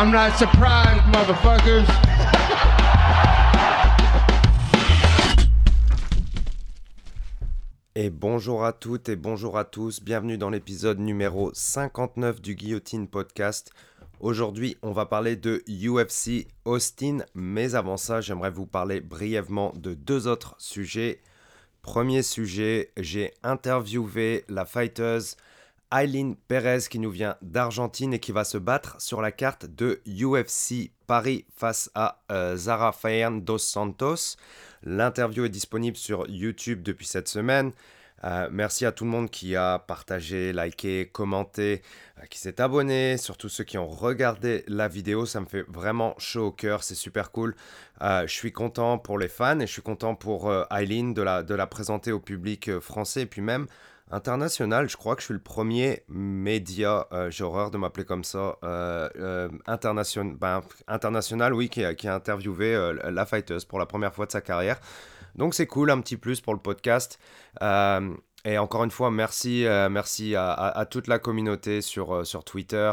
I'm not surprised, motherfuckers. Et bonjour à toutes et bonjour à tous, bienvenue dans l'épisode numéro 59 du Guillotine Podcast. Aujourd'hui, on va parler de UFC Austin, mais avant ça, j'aimerais vous parler brièvement de deux autres sujets. Premier sujet, j'ai interviewé la fighteuse Aileen Perez qui nous vient d'Argentine et qui va se battre sur la carte de UFC Paris face à euh, Zara Fayan dos Santos. L'interview est disponible sur YouTube depuis cette semaine. Euh, merci à tout le monde qui a partagé, liké, commenté, euh, qui s'est abonné, surtout ceux qui ont regardé la vidéo. Ça me fait vraiment chaud au cœur, c'est super cool. je suis content pour les fans et je suis content pour Aileen de de la présenter au public français et puis même International, je crois que je suis le premier média, euh, j'ai horreur de m'appeler comme ça, euh, euh international, ben, international, oui, qui a, interviewé euh, la fighteuse pour la première fois de sa carrière. Donc c'est cool, un petit plus pour le podcast. et encore une fois, merci, merci à, toute la communauté sur, sur Twitter,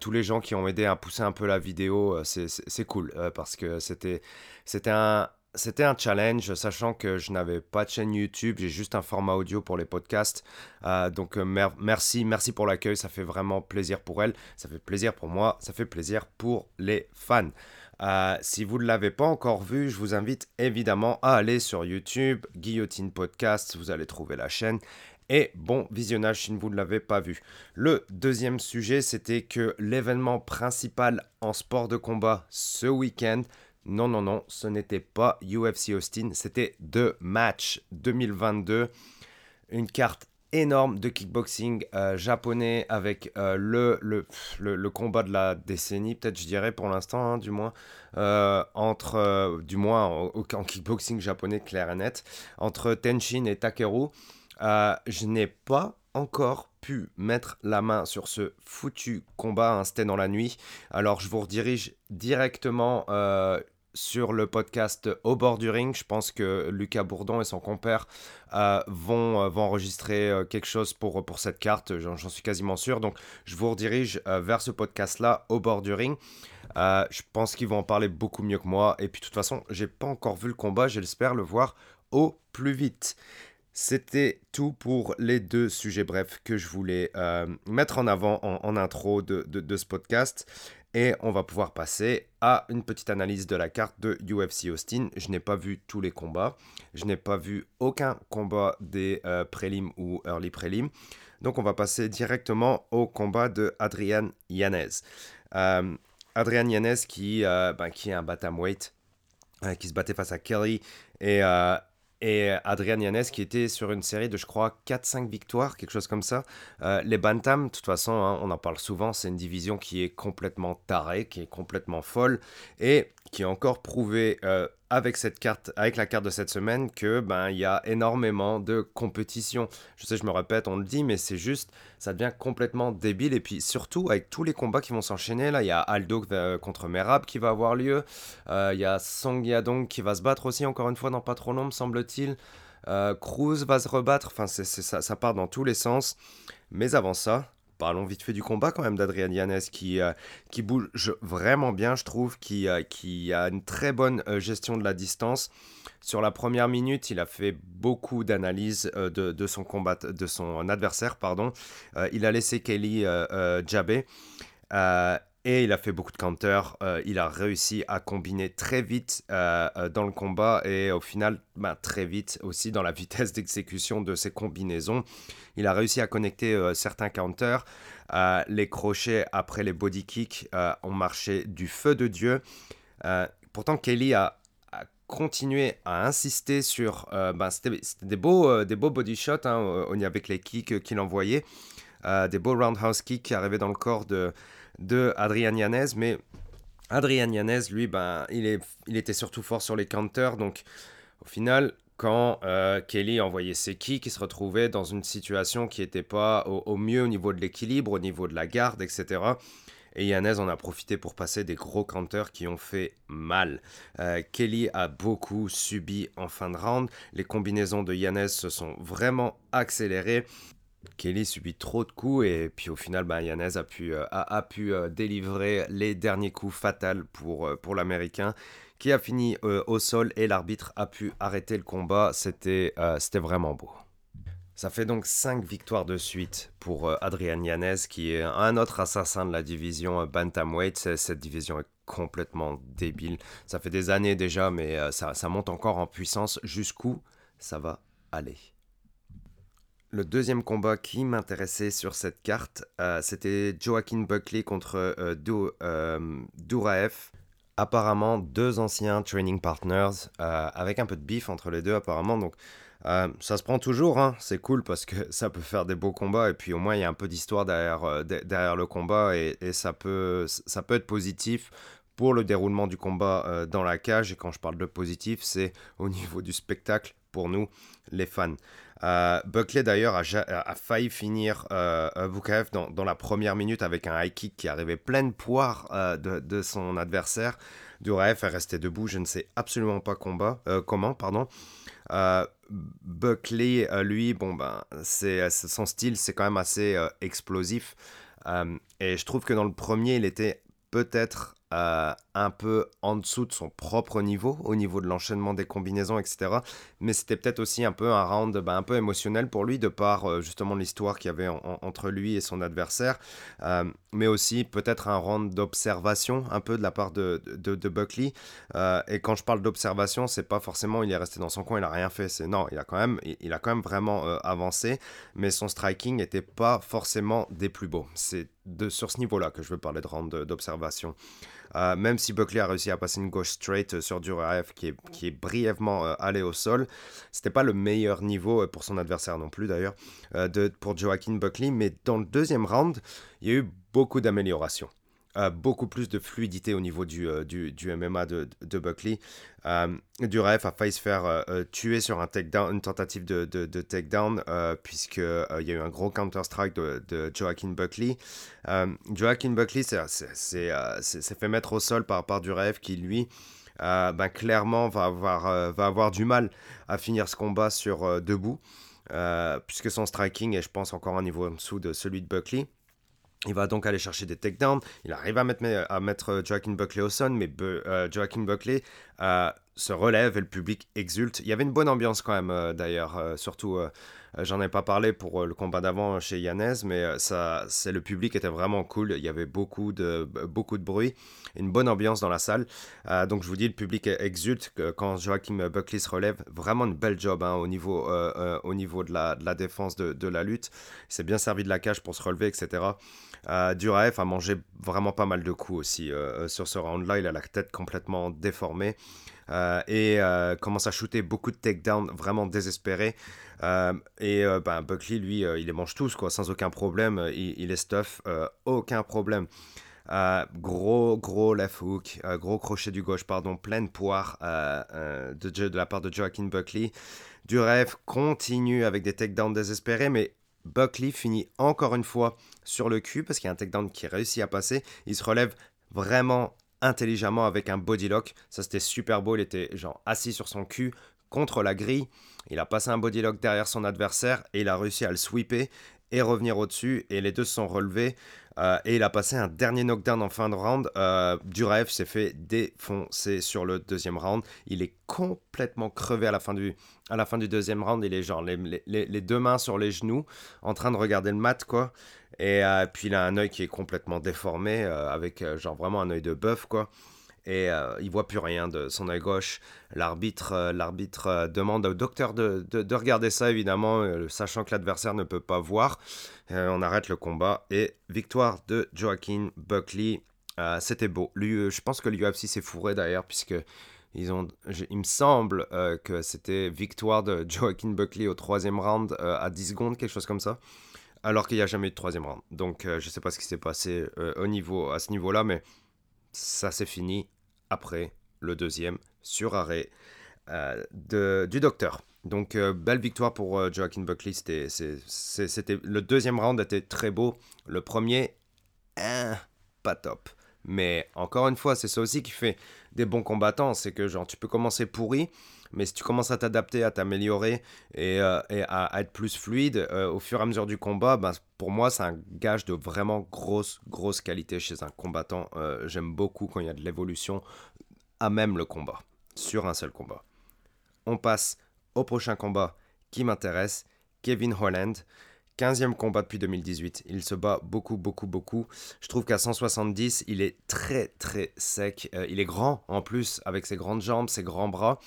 tous les gens qui ont aidé à pousser un peu la vidéo, c'est cool parce que c'était un, c'était un challenge, sachant que je n'avais pas de chaîne YouTube, j'ai juste un format audio pour les podcasts. Euh, donc euh, merci, merci pour l'accueil, ça fait vraiment plaisir pour elle, ça fait plaisir pour moi, ça fait plaisir pour les fans. Euh, si vous ne l'avez pas encore vu, je vous invite évidemment à aller sur YouTube, Guillotine Podcast, vous allez trouver la chaîne. Et bon visionnage si vous ne l'avez pas vu. Le deuxième sujet, c'était que l'événement principal en sport de combat ce week-end, non, non, non, ce n'était pas UFC Austin, c'était The Match 2022. Une carte énorme de kickboxing euh, japonais avec euh, le, le, le, combat de la décennie, peut-être je dirais pour l'instant, hein, du moins, euh, entre, du moins en, kickboxing japonais clair et net, entre Tenshin et Takeru. je n'ai pas encore pu mettre la main sur ce foutu combat, hein, c'était dans la nuit. Alors je vous redirige directement euh, sur le podcast Au bord du ring. Je pense que Lucas Bourdon et son compère euh, vont, euh, vont enregistrer quelque chose pour, pour cette carte, j'en suis quasiment sûr. Donc je vous redirige vers ce podcast-là, Au bord du ring. je pense qu'ils vont en parler beaucoup mieux que moi. Et puis de toute façon, j'ai pas encore vu le combat, j'espère le voir au plus vite. C'était tout pour les deux sujets brefs que je voulais euh, mettre en avant en, intro de, ce podcast. Et on va pouvoir passer à une petite analyse de la carte de UFC Austin. Je n'ai pas vu tous les combats. Je n'ai pas vu aucun combat des euh, prélims ou early prélims. Donc on va passer directement au combat de Adrian Yanez. Euh, Adrian Yanez qui, ben, qui est un bantamweight, qui se battait face à Kelly et et Adrian Yanez qui était sur une série de, je crois, 4-5 victoires, quelque chose comme ça. Euh, les Bantam, de toute façon, hein, on en parle souvent, c'est une division qui est complètement tarée, qui est complètement folle, et qui a encore prouvé euh, avec la carte de cette semaine, que ben y a énormément de compétition. Je sais, je me répète, on le dit, mais c'est juste, ça devient complètement débile. Et puis surtout avec tous les combats qui vont s'enchaîner, là, il y a Aldo euh, contre Merab qui va avoir lieu, euh, il y a Song Yadong qui va se battre aussi encore une fois dans pas trop long, me semble-t-il. Cruz va se rebattre, enfin ça part dans tous les sens. Mais avant ça, parlons vite fait du combat quand même d'Adrian Yanez qui, euh, bouge vraiment bien, je trouve, qui, euh, a une très bonne euh, gestion de la distance. Sur la première minute, il a fait beaucoup d'analyses de, son adversaire. Il a laissé Kelly jabber. Et il a fait beaucoup de counters. il a réussi à combiner très vite dans le combat et au final, bah, très vite aussi dans la vitesse d'exécution de ses combinaisons. Il a réussi à connecter euh, certains counters. Euh, les crochets après les body kicks euh, ont marché du feu de Dieu. pourtant, Kelly a, continué à insister sur. Ben, C'était des beaux, des beaux body shots hein, avec les kicks qu'il envoyait. des beaux roundhouse kicks qui arrivaient dans le corps de, de Adrian Yanez. Mais Adrian Yanez, lui, ben, il, est, il était surtout fort sur les counters. Donc, au final, quand euh, Kelly envoyait ses kicks, il se retrouvait dans une situation qui n'était pas au, mieux au niveau de l'équilibre, au niveau de la garde, etc. Et Yanez en a profité pour passer des gros counters qui ont fait mal. Euh, Kelly a beaucoup subi en fin de round. Les combinaisons de Yanez se sont vraiment accélérées. Kelly subit trop de coups et puis au final, bah, Yanez a pu, a, pu délivrer les derniers coups fatals pour, pour l'Américain qui a fini au sol et l'arbitre a pu arrêter le combat. C'était c'était vraiment beau. Ça fait donc 5 victoires de suite pour Adrian Yanez, qui est un autre assassin de la division Bantamweight. Cette division est complètement débile. Ça fait des années déjà, mais ça, ça monte encore en puissance. Jusqu'où ça va aller? Le deuxième combat qui m'intéressait sur cette carte, c'était Joaquin Buckley contre euh, Douraev. Apparemment, deux anciens training partners, avec un peu de bif entre les deux apparemment. Donc, euh, ça se prend toujours, hein. c'est cool parce que ça peut faire des beaux combats et puis au moins il y a un peu d'histoire derrière, euh, le combat et, ça, peut, être positif pour le déroulement du combat euh, dans la cage. Et quand je parle de positif, c'est au niveau du spectacle pour nous, les fans. Buckley d'ailleurs a, failli finir euh, dans, la première minute avec un high kick qui arrivait pleine poire de, de, son adversaire. Duraev est resté debout, je ne sais absolument pas combat, comment. pardon. Euh, Buckley, euh, lui, bon ben, c'est euh, son style, c'est quand même assez explosif. et je trouve que dans le premier, il était peut-être euh, un peu en dessous de son propre niveau, au niveau de l'enchaînement des combinaisons, etc. Mais c'était peut-être aussi un peu un round bah, un peu émotionnel pour lui, de par euh, justement l'histoire qu'il y avait entre lui et son adversaire, euh, mais aussi peut-être un round d'observation, un peu de la part de, de, Buckley. et quand je parle d'observation, c'est pas forcément il est resté dans son coin, il a rien fait. C'est non, il a quand même, il, a quand même vraiment avancé, mais son striking n'était pas forcément des plus beaux. C'est sur ce niveau-là que je veux parler de round d'observation. Euh, même si Buckley a réussi à passer une gauche straight euh, sur Duraev qui est, qui est brièvement euh, allé au sol, c'était pas le meilleur niveau pour son adversaire non plus d'ailleurs, pour Joaquin Buckley, mais dans le deuxième round, il y a eu beaucoup d'améliorations beaucoup plus de fluidité au niveau du, euh, du, du, MMA de, de Buckley. Euh, Duref a failli se faire euh, euh, tuer sur un takedown, une tentative de, de, de takedown, puisqu'il y a eu un gros counter-strike de, Joaquin Buckley. Joaquin Buckley s'est fait mettre au sol par, par Duref qui, lui, ben, clairement va avoir, va avoir du mal à finir ce combat sur debout. puisque son striking est, je pense, encore un niveau en dessous de celui de Buckley. Il va donc aller chercher des takedowns. Il arrive à mettre, à euh, Joaquin Buckley au son, mais euh, Joaquin Buckley euh, se relève et le public exulte. Il y avait une bonne ambiance quand même, d'ailleurs, surtout euh, j'en ai pas parlé pour euh, le combat d'avant chez Yanez, mais euh, ça, c'est le public était vraiment cool. Il y avait beaucoup de, beaucoup de bruit, une bonne ambiance dans la salle. donc je vous dis, le public exulte quand Joachim Buckley se relève. Vraiment une belle job hein, au niveau, au niveau de la, de la défense de, de, la lutte. Il s'est bien servi de la cage pour se relever, etc. Duraev a mangé vraiment pas mal de coups aussi sur ce round-là. Il a la tête complètement déformée. et commence à shooter beaucoup de takedowns vraiment désespérés. Euh, et euh, ben, Buckley, lui, euh, il les mange tous, quoi, sans aucun problème. Il, il est stuff, aucun problème. gros, gros left hook, gros crochet du gauche, pardon, pleine poire de, de, la part de Joaquin Buckley. Du rêve continue avec des takedowns désespérés, mais Buckley finit encore une fois sur le cul parce qu'il y a un takedown qui réussit à passer. Il se relève vraiment intelligemment avec un body lock. Ça, c'était super beau. Il était genre assis sur son cul contre la grille. Il a passé un bodylock derrière son adversaire et il a réussi à le sweeper et revenir au-dessus. Et les deux se sont relevés. Euh, et il a passé un dernier knockdown en fin de round. Euh, Duraev s'est fait défoncer sur le deuxième round. Il est complètement crevé à la fin du, du deuxième round. Il est genre les, deux mains sur les genoux, en train de regarder le mat, quoi. Et euh, puis il a un œil qui est complètement déformé, avec genre vraiment un œil de bœuf, quoi et euh, il voit plus rien de son œil gauche. L'arbitre, euh, euh, demande au docteur de, de, regarder ça, évidemment, sachant que l'adversaire ne peut pas voir. on arrête le combat et victoire de Joaquin Buckley. C'était beau. Je pense que l'UFC s'est fourré d'ailleurs, puisque ils ont, il me semble que c'était victoire de Joaquin Buckley au troisième round à 10 secondes, quelque chose comme ça alors qu'il n'y a jamais eu de troisième round. Donc je ne sais pas ce qui s'est passé au niveau, à ce niveau-là, mais ça s'est fini après le deuxième sur arrêt euh, de, du docteur. Donc, euh, belle victoire pour euh, Joaquin Buckley. C'était, le deuxième round était très beau. Le premier, hein, pas top. Mais encore une fois, c'est ça aussi qui fait des bons combattants. C'est que genre, tu peux commencer pourri, mais si tu commences à t'adapter, à t'améliorer et, euh, à, être plus fluide au fur et à mesure du combat, ben, pour moi, c'est un gage de vraiment grosse, grosse qualité chez un combattant. J'aime beaucoup quand il y a de l'évolution à même le combat, sur un seul combat. On passe au prochain combat qui m'intéresse, Kevin Holland. 15e combat depuis 2018. Il se bat beaucoup, beaucoup, beaucoup. Je trouve qu'à 170, il est très, très sec. Euh, il est grand en plus, avec ses grandes jambes, ses grands bras.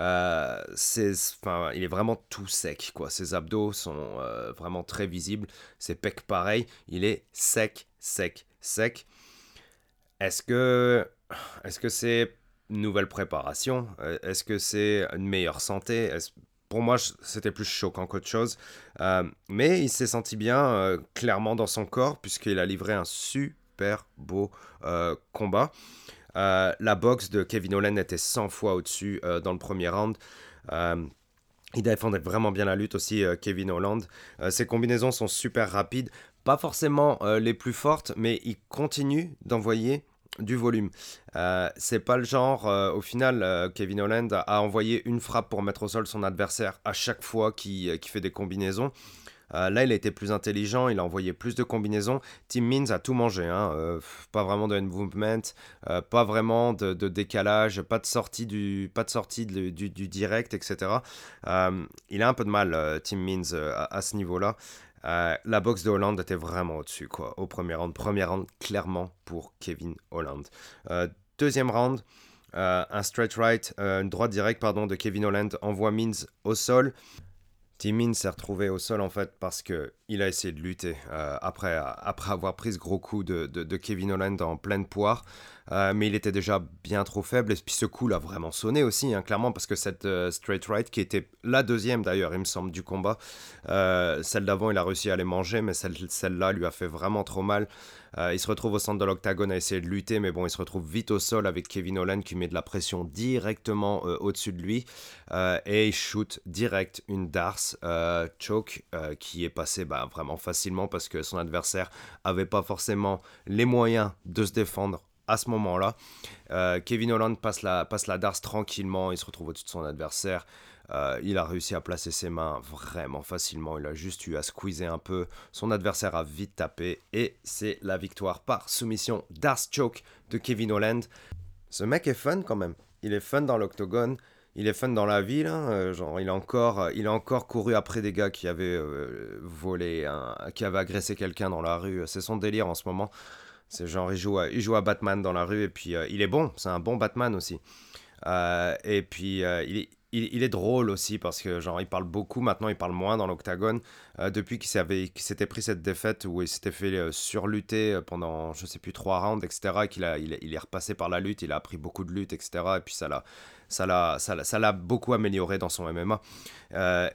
Euh, il est vraiment tout sec, quoi. Ses abdos sont euh, vraiment très visibles. Ses pecs, pareil. Il est sec, sec, sec. Est-ce que, est-ce que c'est une nouvelle préparation? Est-ce que c'est une meilleure santé? Pour moi, c'était plus choquant qu'autre chose. Euh, mais il s'est senti bien, euh, clairement, dans son corps, puisqu'il a livré un super beau euh, combat. la boxe de Kevin Holland était 100 fois au-dessus dans le premier round. il défendait vraiment bien la lutte aussi, Kevin Holland. ses combinaisons sont super rapides, pas forcément les plus fortes, mais il continue d'envoyer du volume. Euh, c'est pas le genre, euh, au final, euh, Kevin Holland a, envoyé une frappe pour mettre au sol son adversaire à chaque fois qu'il fait des combinaisons. là, il a été plus intelligent, il a envoyé plus de combinaisons. Tim Means a tout mangé, hein. pas vraiment de movement, pas vraiment de, décalage, pas de sortie du, pas de sortie du, direct, etc. il a un peu de mal, Tim Means, à ce niveau-là. Euh, la boxe de Hollande était vraiment au-dessus, quoi, au premier round. Premier round, clairement, pour Kevin Holland. Euh, deuxième round, euh, un straight right, une droite directe, pardon, de Kevin Holland envoie Means au sol. Tim s'est retrouvé au sol en fait parce que il a essayé de lutter après, après avoir pris ce gros coup de, de, Kevin Holland en pleine poire. Euh, mais il était déjà bien trop faible. Et puis ce coup l'a vraiment sonné aussi, hein, clairement, parce que cette euh, straight right, qui était la deuxième d'ailleurs, il me semble, du combat, euh, celle d'avant, il a réussi à les manger, mais celle-là lui a fait vraiment trop mal. il se retrouve au centre de l'octagone à essayer de lutter, mais bon, il se retrouve vite au sol avec Kevin Holland qui met de la pression directement au-dessus de lui. et il shoot direct une Darce choke qui est passé bah, vraiment facilement parce que son adversaire avait pas forcément les moyens de se défendre à ce moment-là. Euh, Kevin Holland passe la, passe la Darce tranquillement, il se retrouve au-dessus de son adversaire. Euh, il a réussi à placer ses mains vraiment facilement. Il a juste eu à squeezer un peu. Son adversaire a vite tapé. Et c'est la victoire par soumission Darce Choke de Kevin Holland. Ce mec est fun quand même. Il est fun dans l'octogone. Il est fun dans la ville. Hein. Euh, genre, il a, encore, il encore couru après des gars qui avaient volé, qui avaient agressé quelqu'un dans la rue. C'est son délire en ce moment. C'est genre, il joue, à, il joue à Batman dans la rue et puis euh, il est bon, c'est un bon Batman aussi. Euh, et puis euh, il, est, il, est drôle aussi parce que genre il parle beaucoup, maintenant il parle moins dans l'octagone. depuis qu'il s'était pris cette défaite où il s'était fait surlutter pendant je sais plus trois rounds, etc. Et qu'il a, il, est repassé par la lutte, il a appris beaucoup de lutte, etc. Et puis ça l'a ça l'a, ça, l'a beaucoup amélioré dans son MMA.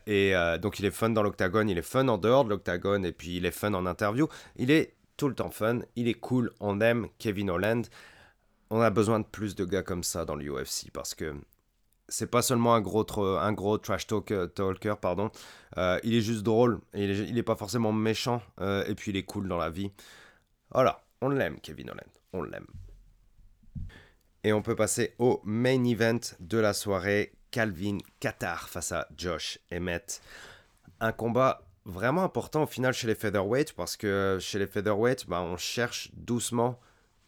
et donc il est fun dans l'octagone, il est fun en dehors de l'octagone, et puis il est fun en interview. Il est tout le temps fun, il est cool, on aime Kevin Holland. On a besoin de plus de gars comme ça dans l'UFC parce que c'est pas seulement un gros, un gros trash talker, talker pardon. Euh, il est juste drôle, il est pas forcément méchant euh, et puis il est cool dans la vie. Voilà, on l'aime Kevin Holland, on l'aime. Et on peut passer au main event de la soirée, Calvin Qatar face à Josh Emmett. Un combat vraiment important au final chez les featherweight parce que chez les featherweight, bah, on cherche doucement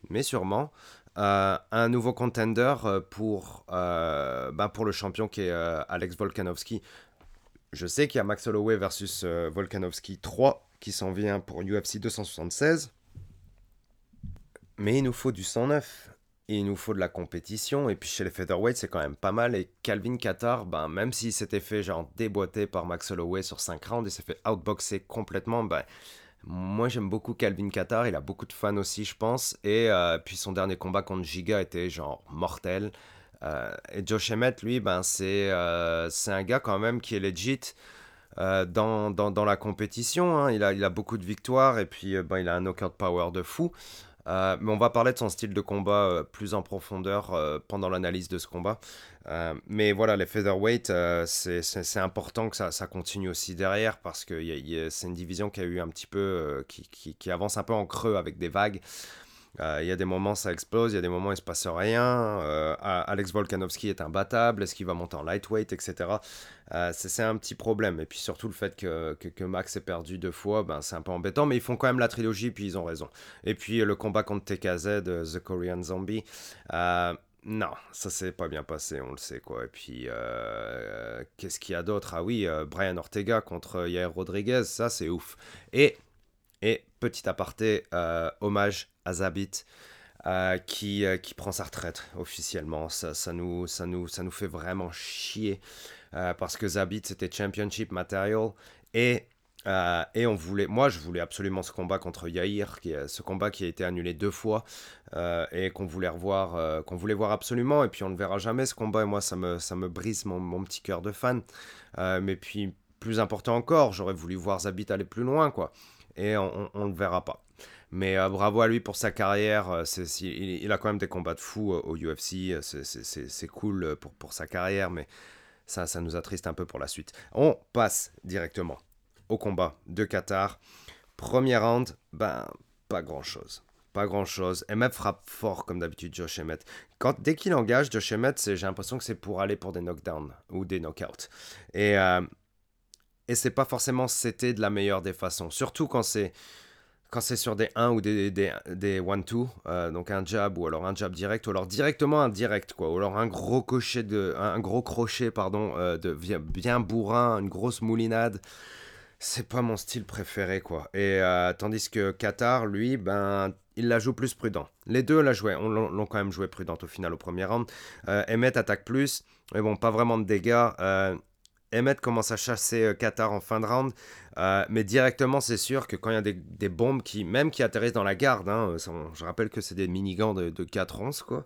mais sûrement euh, un nouveau contender euh, pour, euh, bah, pour le champion qui est Alex Volkanovski. Je sais qu'il y a Max Holloway versus Volkanovski 3 qui s'en vient pour UFC 276. Mais il nous faut du 109 il nous faut de la compétition. Et puis chez les featherweight, c'est quand même pas mal. Et Calvin Qatar, ben, même s'il s'était fait genre déboîter par Max Holloway sur 5 rounds et s'est fait outboxer complètement, ben, moi j'aime beaucoup Calvin Qatar. Il a beaucoup de fans aussi, je pense. Et euh, puis son dernier combat contre Giga était genre mortel. Euh, et Josh Emmett, lui, ben, c'est euh, un gars quand même qui est legit. dans, dans, dans, la compétition, hein. il, a, il a beaucoup de victoires et puis ben, il a un knockout power de fou. Euh, mais on va parler de son style de combat euh, plus en profondeur euh, pendant l'analyse de ce combat. mais voilà, les featherweight, c'est important que ça, continue aussi derrière parce que c'est une division qui a eu un petit peu, qui, avance un peu en creux avec des vagues. Il y a des moments ça explose, il y a des moments il se passe rien. Alex Volkanovski est imbattable, est-ce qu'il va monter en lightweight, etc. Euh, c'est un petit problème. Et puis surtout le fait que, que, Max ait perdu deux fois, ben, c'est un peu embêtant, mais ils font quand même la trilogie, puis ils ont raison. Et puis le combat contre TKZ, The Korean Zombie. non, ça s'est pas bien passé, on le sait quoi. Et puis, qu'est-ce qu'il y a d'autre? Ah oui, Brian Ortega contre Yair Rodriguez, ça c'est ouf. Et, et petit aparté, hommage à Zabit. Euh, qui, euh, qui prend sa retraite officiellement. Ça, ça, nous, ça, nous, ça nous fait vraiment chier euh, parce que Zabit c'était Championship Material et, et on voulait, moi je voulais absolument ce combat contre Yair, qui, ce combat qui a été annulé deux fois et qu'on voulait revoir, qu'on voulait voir absolument et puis on ne verra jamais ce combat et moi ça me, ça me brise mon, petit cœur de fan. mais puis plus important encore, j'aurais voulu voir Zabit aller plus loin quoi et on ne le verra pas. Mais euh, bravo à lui pour sa carrière. Euh, il, a quand même des combats de fou euh, au UFC. C'est cool pour, pour sa carrière, mais ça, ça nous attriste un peu pour la suite. On passe directement au combat de Qatar. Premier round, ben, pas grand chose. Pas grand chose. Emmett frappe fort comme d'habitude, Josh Emmett. Quand, dès qu'il engage Josh Emmett, j'ai l'impression que c'est pour aller pour des knockdowns ou des knockouts. Et, et c'est pas forcément c'était de la meilleure des façons. Surtout quand c'est quand c'est sur des 1 ou des, des, des 1-2, euh, donc un jab ou alors un jab direct, ou alors directement un direct, quoi, ou alors un gros, crochet de, un gros crochet pardon, euh, de, bien bourrin, une grosse moulinade, c'est pas mon style préféré, quoi. Et euh, tandis que Qatar, lui, ben, il la joue plus prudent. Les deux la jouaient, on l'ont quand même joué prudent au final au premier round. Emmet attaque plus, mais bon, pas vraiment de dégâts. Emmet commence à chasser Qatar en fin de round. Euh, mais directement, c'est sûr que quand il y a des, bombes qui, même qui atterrissent dans la garde, hein, je rappelle que c'est des minigans de, de 4 onces, quoi.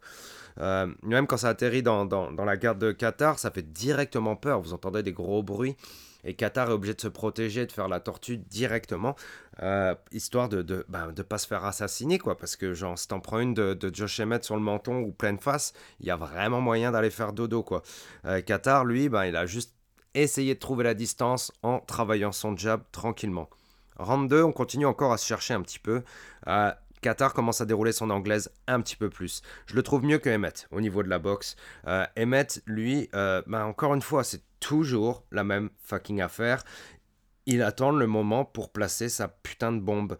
Euh, même quand ça atterrit dans, dans, la garde de Qatar, ça fait directement peur. Vous entendez des gros bruits. Et Qatar est obligé de se protéger, de faire la tortue directement, euh, histoire de ne bah, de pas se faire assassiner, quoi. Parce que, genre, si t'en prends une de, de Josh Emmett sur le menton ou pleine face, il y a vraiment moyen d'aller faire dodo, quoi. Qatar, lui, bah, il a juste essayer de trouver la distance en travaillant son jab tranquillement. Round 2, on continue encore à se chercher un petit peu. Euh, Qatar commence à dérouler son anglaise un petit peu plus. Je le trouve mieux que Emmett au niveau de la boxe. Euh, Emmett, lui, euh, bah, encore une fois, c'est toujours la même fucking affaire. Il attend le moment pour placer sa putain de bombe.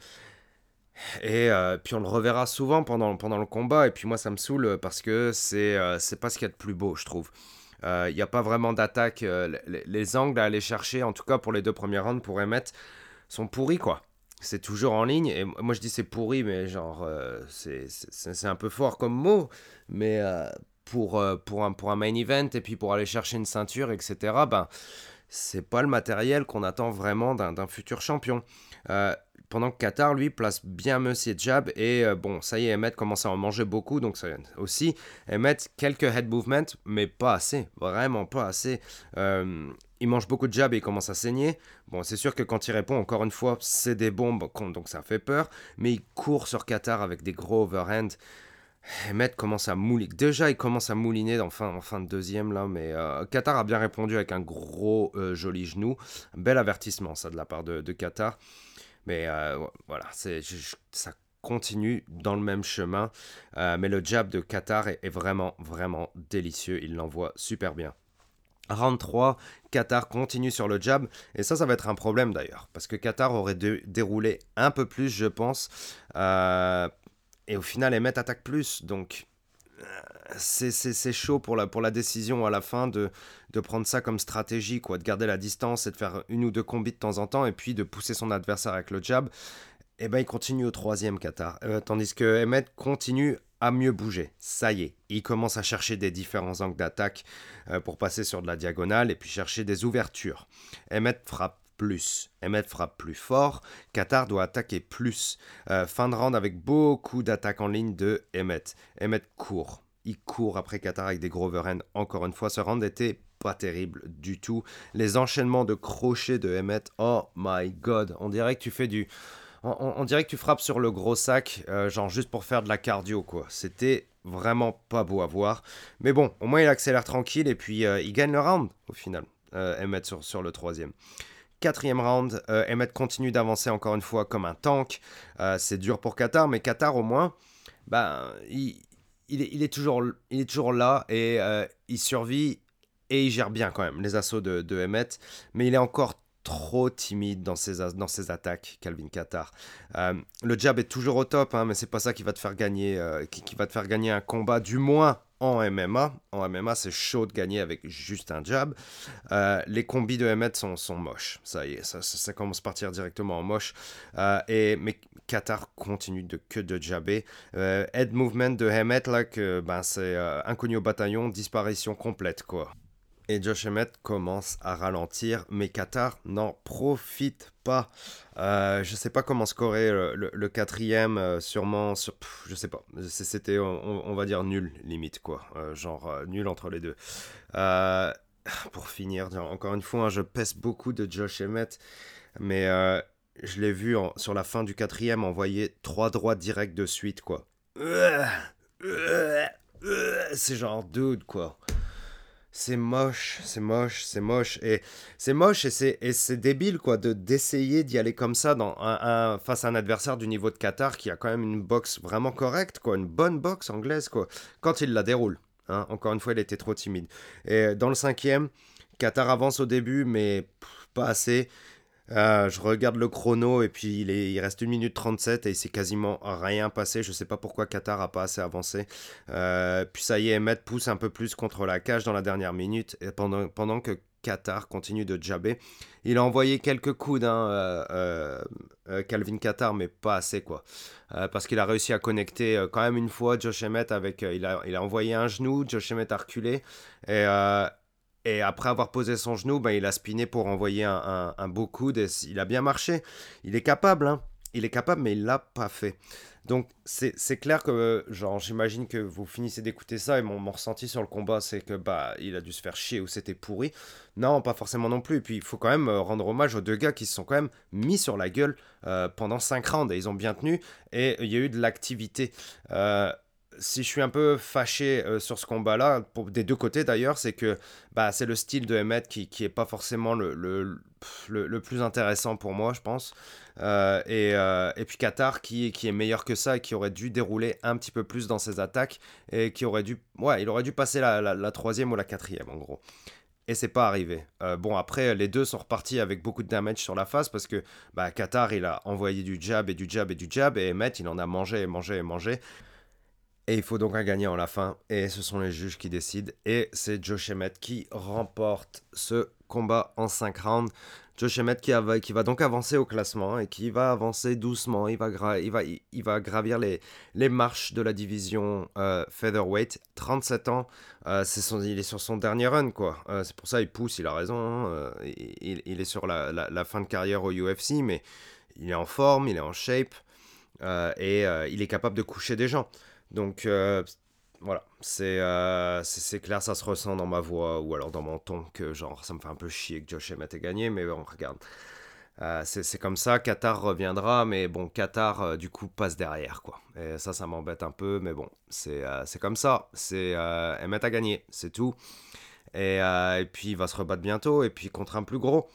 Et euh, puis on le reverra souvent pendant, pendant le combat. Et puis moi, ça me saoule parce que c'est c'est pas ce qu'il y a de plus beau, je trouve. Il euh, n'y a pas vraiment d'attaque. Euh, les, angles à aller chercher, en tout cas pour les deux premiers rounds, pour émettre, sont pourris, quoi. C'est toujours en ligne. Et moi, je dis c'est pourri, mais genre, euh, c'est un peu fort comme mot. Mais pour, pour, un, pour un main event et puis pour aller chercher une ceinture, etc., ben, c'est pas le matériel qu'on attend vraiment d'un futur champion pendant que Qatar, lui, place bien mieux ses jabs. Et euh, bon, ça y est, Emmett commence à en manger beaucoup. Donc ça aussi, Emmett, quelques head movements, mais pas assez. Vraiment pas assez. Euh, il mange beaucoup de jabs et il commence à saigner. Bon, c'est sûr que quand il répond, encore une fois, c'est des bombes, donc ça fait peur. Mais il court sur Qatar avec des gros overhand. Emmett commence à mouliner. Déjà, il commence à mouliner en fin, en fin de deuxième, là. Mais euh, Qatar a bien répondu avec un gros joli genou. bel avertissement, ça, de la part de Qatar. Mais euh, voilà, ça continue dans le même chemin. Euh, mais le jab de Qatar est, vraiment, vraiment délicieux. Il l'envoie super bien. Round 3, Qatar continue sur le jab. Et ça, ça va être un problème d'ailleurs. Parce que Qatar aurait déroulé un peu plus, je pense. Euh, et au final, Emmet attaque plus. Donc, c'est chaud pour la, pour la décision à la fin de, prendre ça comme stratégie, quoi, de garder la distance et de faire une ou deux combis de temps en temps et puis de pousser son adversaire avec le jab. Et eh ben il continue au troisième Qatar. Euh, tandis que Emmet continue à mieux bouger. Ça y est, il commence à chercher des différents angles d'attaque euh, pour passer sur de la diagonale et puis chercher des ouvertures. Emmet frappe plus. Emmet frappe plus fort. Qatar doit attaquer plus. Euh, fin de round avec beaucoup d'attaques en ligne de Emmet. Emmet court il court après Qatar avec des gros overhands. Encore une fois, ce round était pas terrible du tout. Les enchaînements de crochets de Emmett, oh my god, on dirait que tu fais du... On, dirait que tu frappes sur le gros sac, euh, genre juste pour faire de la cardio, quoi. C'était vraiment pas beau à voir. Mais bon, au moins il accélère tranquille et puis euh, il gagne le round au final. Euh, Emmett sur, le troisième. Quatrième round, Emmett continue d'avancer encore une fois comme un tank. c'est dur pour Qatar, mais Qatar au moins, ben, il, est, toujours, il est toujours là et il survit et il gère bien quand même les assauts de, de Emmett, mais il est encore trop timide dans ses, dans ses attaques, Calvin Qatar. Euh, le jab est toujours au top, hein, mais c'est pas ça qui va te faire gagner, euh, qui, va te faire gagner un combat, du moins en MMA. En MMA, c'est chaud de gagner avec juste un jab. Euh, les combis de Emmett sont, sont moches. Ça y est, ça, ça, commence à partir directement en moche. et, mais Qatar continue de que de jabber. head movement de Emmett, là, que, ben, c'est inconnu au bataillon, disparition complète, quoi et Josh Emmett commence à ralentir, mais Qatar n'en profite pas. Euh, je sais pas comment scorer le, quatrième, euh, sûrement, sur, je sais pas. C'était, on, va dire nul limite quoi, euh, genre euh, nul entre les deux. pour finir, encore une fois, hein, je pèse beaucoup de Josh Emmett, mais je l'ai vu sur la fin du quatrième envoyer trois droits directs de suite quoi. C'est genre dude quoi c'est moche, c'est moche, c'est moche. Et c'est moche et c'est, débile, quoi, de, d'essayer d'y aller comme ça dans un, face à un adversaire du niveau de Qatar qui a quand même une boxe vraiment correcte, quoi, une bonne boxe anglaise, quoi, quand il la déroule. Hein. Encore une fois, il était trop timide. Et dans le cinquième, Qatar avance au début, mais pas assez. Euh, je regarde le chrono et puis il, est, il reste 1 minute 37 et il s'est quasiment rien passé. Je sais pas pourquoi Qatar a pas assez avancé. Euh, puis ça y est, Emmett pousse un peu plus contre la cage dans la dernière minute et pendant, pendant que Qatar continue de jabber. Il a envoyé quelques coups d'un euh, Calvin Qatar, mais pas assez quoi. parce qu'il a réussi à connecter quand même une fois Josh Emmett avec. il, a, il a envoyé un genou, Josh Emmett a reculé. Et, et après avoir posé son genou, ben, il a spiné pour envoyer un, beau coup. il a bien marché. Il est capable, hein. Il est capable, mais il l'a pas fait. Donc c'est clair que, genre, j'imagine que vous finissez d'écouter ça et mon, ressenti sur le combat, c'est que bah il a dû se faire chier ou c'était pourri. Non, pas forcément non plus. Et puis il faut quand même euh, rendre hommage aux deux gars qui se sont quand même mis sur la gueule euh, pendant 5 rounds et ils ont bien tenu et il y a eu de l'activité. Euh, si je suis un peu fâché euh, sur ce combat-là, des deux côtés d'ailleurs, c'est que bah, c'est le style de Emmett qui, qui est pas forcément le, le, le, plus intéressant pour moi, je pense. Euh, et, euh, et, puis Qatar qui, qui est meilleur que ça et qui aurait dû dérouler un petit peu plus dans ses attaques et qui aurait dû, ouais, il aurait dû passer la, la, troisième ou la quatrième en gros. Et c'est pas arrivé. bon, après, les deux sont repartis avec beaucoup de damage sur la face parce que bah, Qatar, il a envoyé du jab et du jab et du jab et Emmett, il en a mangé et mangé et mangé. Et il faut donc un gagnant à la fin. Et ce sont les juges qui décident. Et c'est Josh Emmett qui remporte ce combat en 5 rounds. Josh Emmett qui, va donc avancer au classement et qui va avancer doucement. Il va, il il gravir les, marches de la division euh, featherweight. 37 ans, euh, il est sur son dernier run. quoi. Euh, c'est pour ça qu'il pousse, il a raison. Hein. Il, il, est sur la, fin de carrière au UFC, mais il est en forme, il est en shape et il est capable de coucher des gens. Donc euh, voilà, euh, c'est clair, ça se ressent dans ma voix ou alors dans mon ton que genre ça me fait un peu chier que Josh Emmett ait gagné, mais bon, regarde. Euh, c'est comme ça, Qatar reviendra, mais bon, Qatar du coup passe derrière quoi. Et ça, ça m'embête un peu, mais bon, c'est comme ça. C'est Emmett a gagné, c'est tout. Et, et, puis il va se rebattre bientôt, et puis contre un plus gros.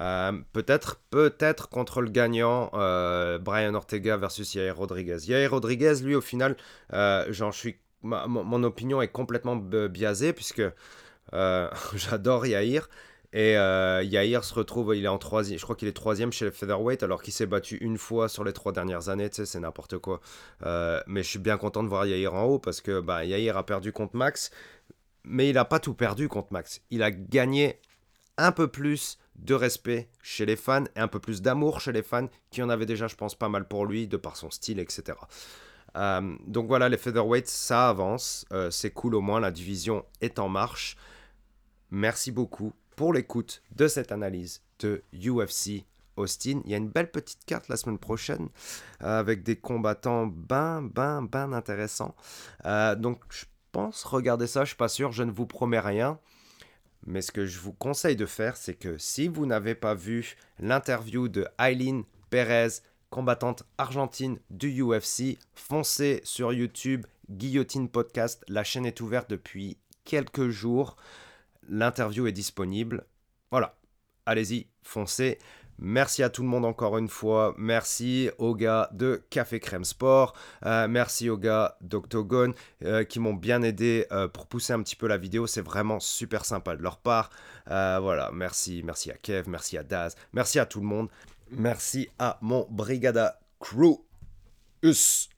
Euh, peut-être, peut-être contre le gagnant, euh, Brian Ortega versus Yair Rodriguez. Yair Rodriguez, lui, au final, euh, j'en suis, mon opinion est complètement biaisée puisque j'adore Yair. Et Yair se retrouve, il est en troisième, je crois qu'il est troisième chez les featherweight alors qu'il s'est battu une fois sur les trois dernières années, c'est n'importe quoi. mais je suis bien content de voir Yair en haut parce que bah, Yair a perdu contre Max, mais il n'a pas tout perdu contre Max. Il a gagné un peu plus de respect chez les fans et un peu plus d'amour chez les fans qui en avaient déjà, je pense, pas mal pour lui de par son style, etc. Euh, donc voilà, les featherweights, ça avance. Euh, c'est cool au moins, la division est en marche. Merci beaucoup pour l'écoute de cette analyse de UFC Austin. Il y a une belle petite carte la semaine prochaine euh, avec des combattants ben, ben, ben intéressants. donc je pense, regardez ça, je suis pas sûr, je ne vous promets rien. Mais ce que je vous conseille de faire, c'est que si vous n'avez pas vu l'interview de Aileen Perez, combattante argentine du UFC, foncez sur YouTube, Guillotine Podcast. La chaîne est ouverte depuis quelques jours. L'interview est disponible. Voilà, allez-y, foncez. Merci à tout le monde encore une fois. Merci aux gars de Café Crème Sport. Euh, merci aux gars d'Octogone euh, qui m'ont bien aidé euh, pour pousser un petit peu la vidéo. C'est vraiment super sympa de leur part. voilà, merci, merci à Kev, merci à Daz, merci à tout le monde. Merci à mon Brigada Crew. Us.